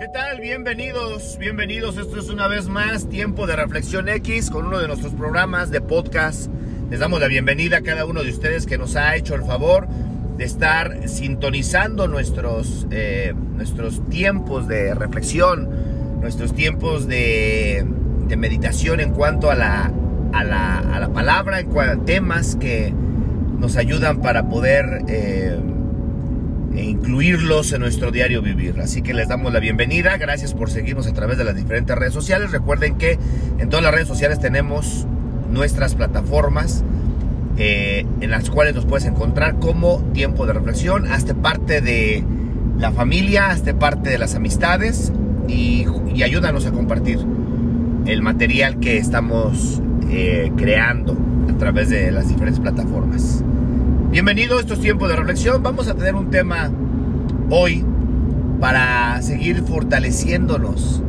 ¿Qué tal? Bienvenidos, bienvenidos. Esto es una vez más Tiempo de Reflexión X con uno de nuestros programas de podcast. Les damos la bienvenida a cada uno de ustedes que nos ha hecho el favor de estar sintonizando nuestros, eh, nuestros tiempos de reflexión, nuestros tiempos de, meditación en cuanto a la, a la, a la palabra, en cuanto a temas que nos ayudan para poder... Eh, e incluirlos en nuestro diario vivir. Así que les damos la bienvenida, gracias por seguirnos a través de las diferentes redes sociales. Recuerden que en todas las redes sociales tenemos nuestras plataformas eh, en las cuales nos puedes encontrar como tiempo de reflexión, hazte parte de la familia, hazte parte de las amistades y, y ayúdanos a compartir el material que estamos eh, creando a través de las diferentes plataformas. Bienvenido a estos tiempos de reflexión. Vamos a tener un tema hoy para seguir fortaleciéndonos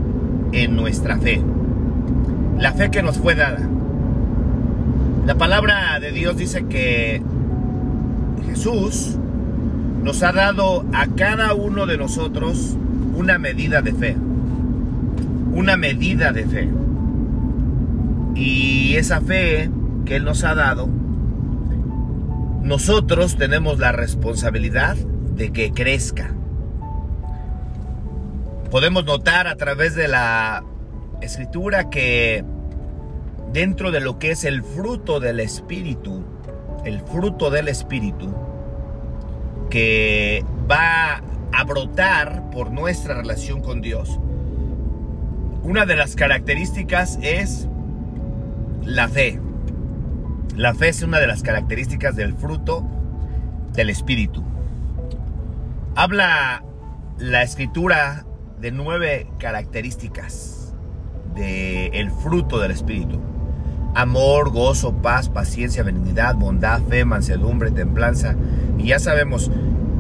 en nuestra fe. La fe que nos fue dada. La palabra de Dios dice que Jesús nos ha dado a cada uno de nosotros una medida de fe. Una medida de fe. Y esa fe que Él nos ha dado nosotros tenemos la responsabilidad de que crezca. Podemos notar a través de la escritura que dentro de lo que es el fruto del Espíritu, el fruto del Espíritu, que va a brotar por nuestra relación con Dios, una de las características es la fe. La fe es una de las características del fruto del Espíritu. Habla la escritura de nueve características del fruto del Espíritu. Amor, gozo, paz, paciencia, benignidad, bondad, fe, mansedumbre, templanza. Y ya sabemos,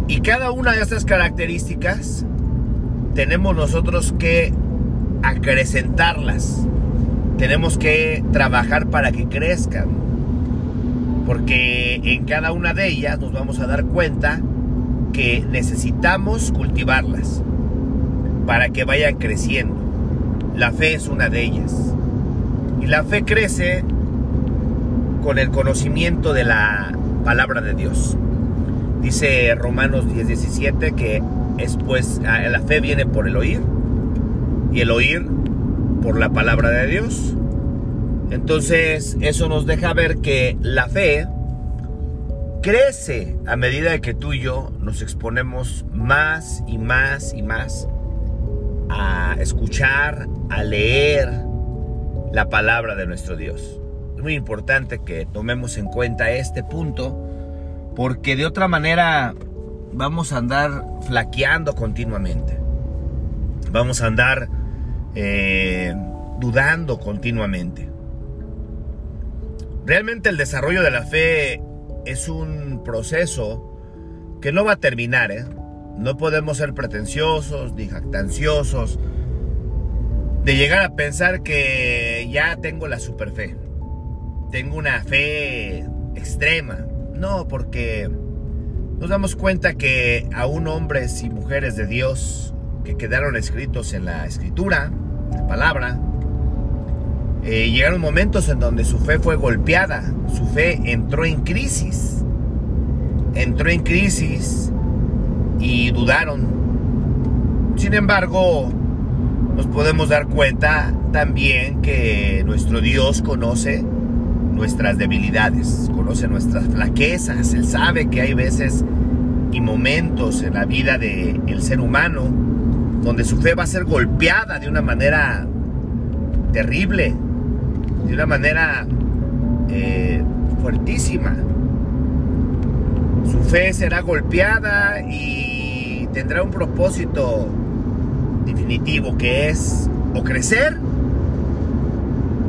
y cada una de estas características tenemos nosotros que acrecentarlas. Tenemos que trabajar para que crezcan porque en cada una de ellas nos vamos a dar cuenta que necesitamos cultivarlas para que vayan creciendo. La fe es una de ellas. Y la fe crece con el conocimiento de la palabra de Dios. Dice Romanos 10:17 que es pues ah, la fe viene por el oír y el oír por la palabra de Dios. Entonces eso nos deja ver que la fe crece a medida que tú y yo nos exponemos más y más y más a escuchar, a leer la palabra de nuestro Dios. Es muy importante que tomemos en cuenta este punto porque de otra manera vamos a andar flaqueando continuamente. Vamos a andar eh, dudando continuamente. Realmente el desarrollo de la fe es un proceso que no va a terminar. ¿eh? No podemos ser pretenciosos ni jactanciosos de llegar a pensar que ya tengo la super fe. Tengo una fe extrema. No, porque nos damos cuenta que aún hombres y mujeres de Dios que quedaron escritos en la escritura, la palabra, eh, llegaron momentos en donde su fe fue golpeada, su fe entró en crisis, entró en crisis y dudaron. Sin embargo, nos podemos dar cuenta también que nuestro Dios conoce nuestras debilidades, conoce nuestras flaquezas, Él sabe que hay veces y momentos en la vida del ser humano donde su fe va a ser golpeada de una manera terrible, de una manera eh, fuertísima. Su fe será golpeada y tendrá un propósito definitivo que es o crecer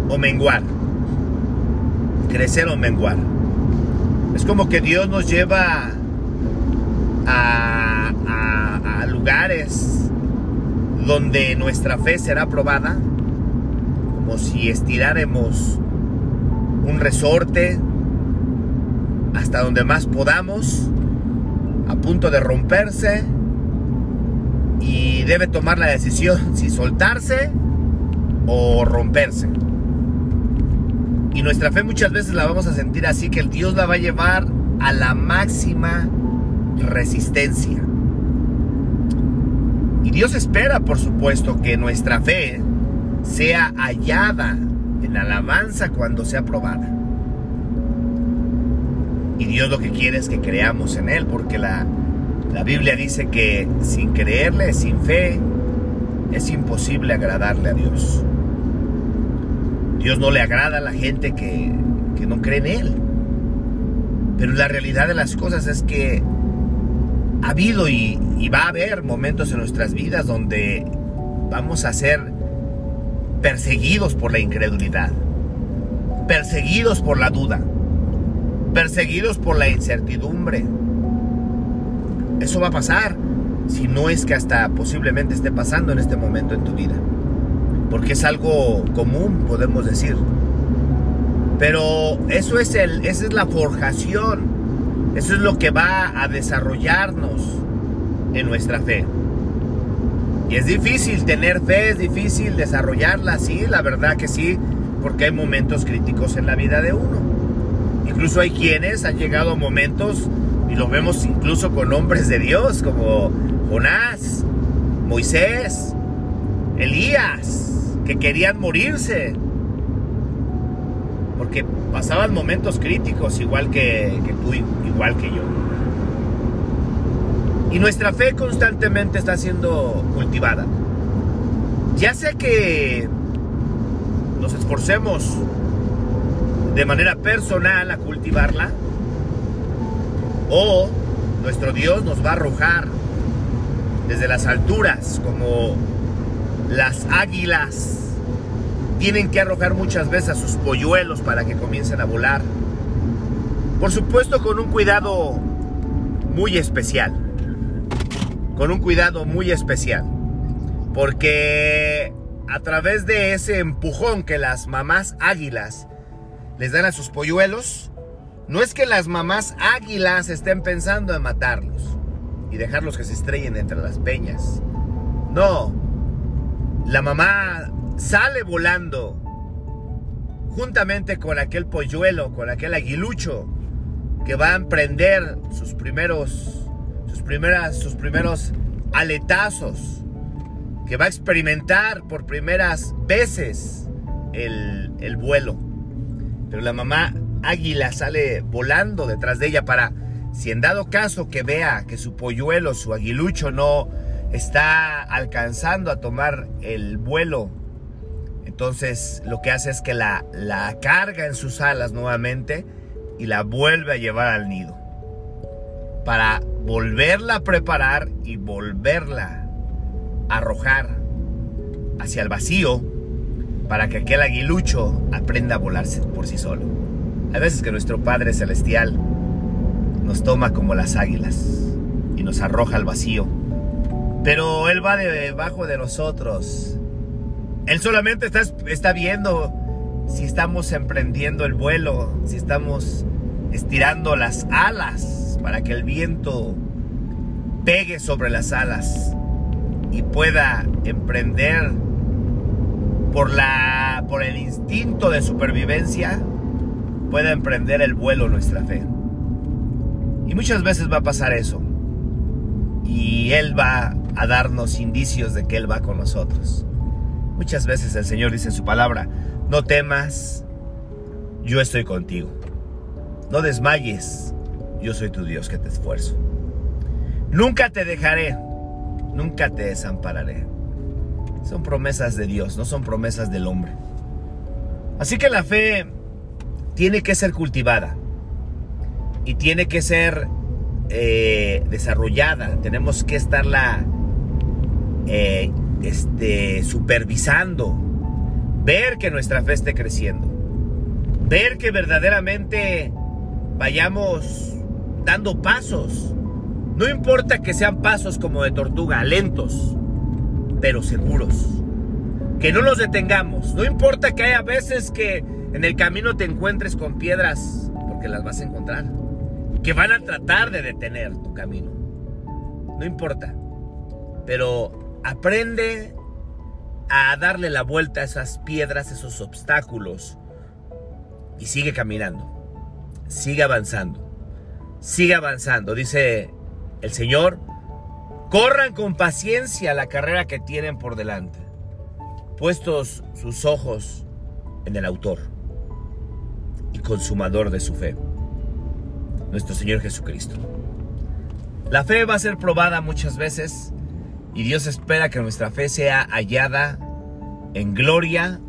o menguar. Crecer o menguar. Es como que Dios nos lleva a, a lugares donde nuestra fe será probada como si estiráramos un resorte hasta donde más podamos, a punto de romperse, y debe tomar la decisión si soltarse o romperse. Y nuestra fe muchas veces la vamos a sentir así, que el Dios la va a llevar a la máxima resistencia. Y Dios espera, por supuesto, que nuestra fe sea hallada en alabanza cuando sea probada. Y Dios lo que quiere es que creamos en Él, porque la, la Biblia dice que sin creerle, sin fe, es imposible agradarle a Dios. Dios no le agrada a la gente que, no cree en Él. Pero la realidad de las cosas es que ha habido y, y, va a haber momentos en nuestras vidas donde vamos a ser perseguidos por la incredulidad, perseguidos por la duda, perseguidos por la incertidumbre. Eso va a pasar si no es que hasta posiblemente esté pasando en este momento en tu vida. Porque es algo común, podemos decir. Pero eso es el, esa es la forjación. Eso es lo que va a desarrollarnos en nuestra fe. Y es difícil tener fe, es difícil desarrollarla, sí, la verdad que sí, porque hay momentos críticos en la vida de uno. Incluso hay quienes han llegado a momentos, y lo vemos incluso con hombres de Dios, como Jonás, Moisés, Elías, que querían morirse. Porque pasaban momentos críticos igual que, que tú, igual que yo. Y nuestra fe constantemente está siendo cultivada. Ya sea que nos esforcemos de manera personal a cultivarla, o nuestro Dios nos va a arrojar desde las alturas como las águilas tienen que arrojar muchas veces a sus polluelos para que comiencen a volar. Por supuesto con un cuidado muy especial. Con un cuidado muy especial. Porque a través de ese empujón que las mamás águilas les dan a sus polluelos, no es que las mamás águilas estén pensando en matarlos y dejarlos que se estrellen entre las peñas. No, la mamá sale volando juntamente con aquel polluelo, con aquel aguilucho que va a emprender sus primeros, sus primeras, sus primeros aletazos, que va a experimentar por primeras veces el, el vuelo. Pero la mamá águila sale volando detrás de ella para, si en dado caso que vea que su polluelo, su aguilucho no está alcanzando a tomar el vuelo. Entonces lo que hace es que la, la carga en sus alas nuevamente y la vuelve a llevar al nido. Para volverla a preparar y volverla a arrojar hacia el vacío para que aquel aguilucho aprenda a volarse por sí solo. Hay veces que nuestro Padre Celestial nos toma como las águilas y nos arroja al vacío pero Él va debajo de nosotros. Él solamente está, está viendo si estamos emprendiendo el vuelo, si estamos estirando las alas para que el viento pegue sobre las alas y pueda emprender por la por el instinto de supervivencia pueda emprender el vuelo nuestra fe. Y muchas veces va a pasar eso. Y él va a darnos indicios de que Él va con nosotros. Muchas veces el Señor dice en su palabra, no temas, yo estoy contigo. No desmayes, yo soy tu Dios que te esfuerzo. Nunca te dejaré, nunca te desampararé. Son promesas de Dios, no son promesas del hombre. Así que la fe tiene que ser cultivada y tiene que ser eh, desarrollada. Tenemos que estarla eh, este, supervisando, ver que nuestra fe esté creciendo, ver que verdaderamente vayamos dando pasos. No importa que sean pasos como de tortuga, lentos, pero seguros. Que no nos detengamos. No importa que haya veces que en el camino te encuentres con piedras, porque las vas a encontrar. Que van a tratar de detener tu camino. No importa. pero aprende a darle la vuelta a esas piedras, esos obstáculos y sigue caminando, sigue avanzando, sigue avanzando. Dice el Señor, corran con paciencia la carrera que tienen por delante, puestos sus ojos en el autor y consumador de su fe, nuestro Señor Jesucristo. La fe va a ser probada muchas veces y Dios espera que nuestra fe sea hallada en gloria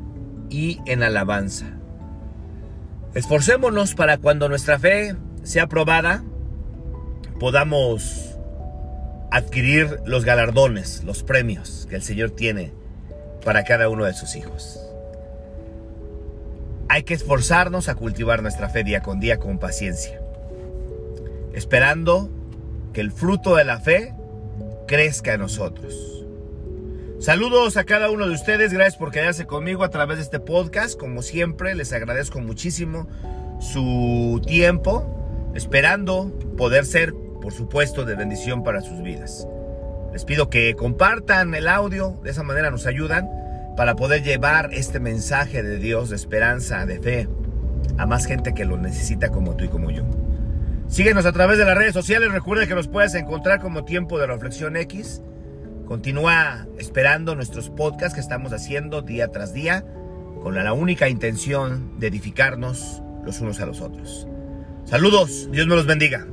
y en alabanza. Esforcémonos para cuando nuestra fe sea probada, podamos adquirir los galardones, los premios que el Señor tiene para cada uno de sus hijos. Hay que esforzarnos a cultivar nuestra fe día con día con paciencia, esperando que el fruto de la fe crezca en nosotros. Saludos a cada uno de ustedes, gracias por quedarse conmigo a través de este podcast. Como siempre, les agradezco muchísimo su tiempo, esperando poder ser, por supuesto, de bendición para sus vidas. Les pido que compartan el audio, de esa manera nos ayudan para poder llevar este mensaje de Dios, de esperanza, de fe, a más gente que lo necesita como tú y como yo. Síguenos a través de las redes sociales. Recuerda que nos puedes encontrar como Tiempo de Reflexión X. Continúa esperando nuestros podcasts que estamos haciendo día tras día con la única intención de edificarnos los unos a los otros. Saludos, Dios me los bendiga.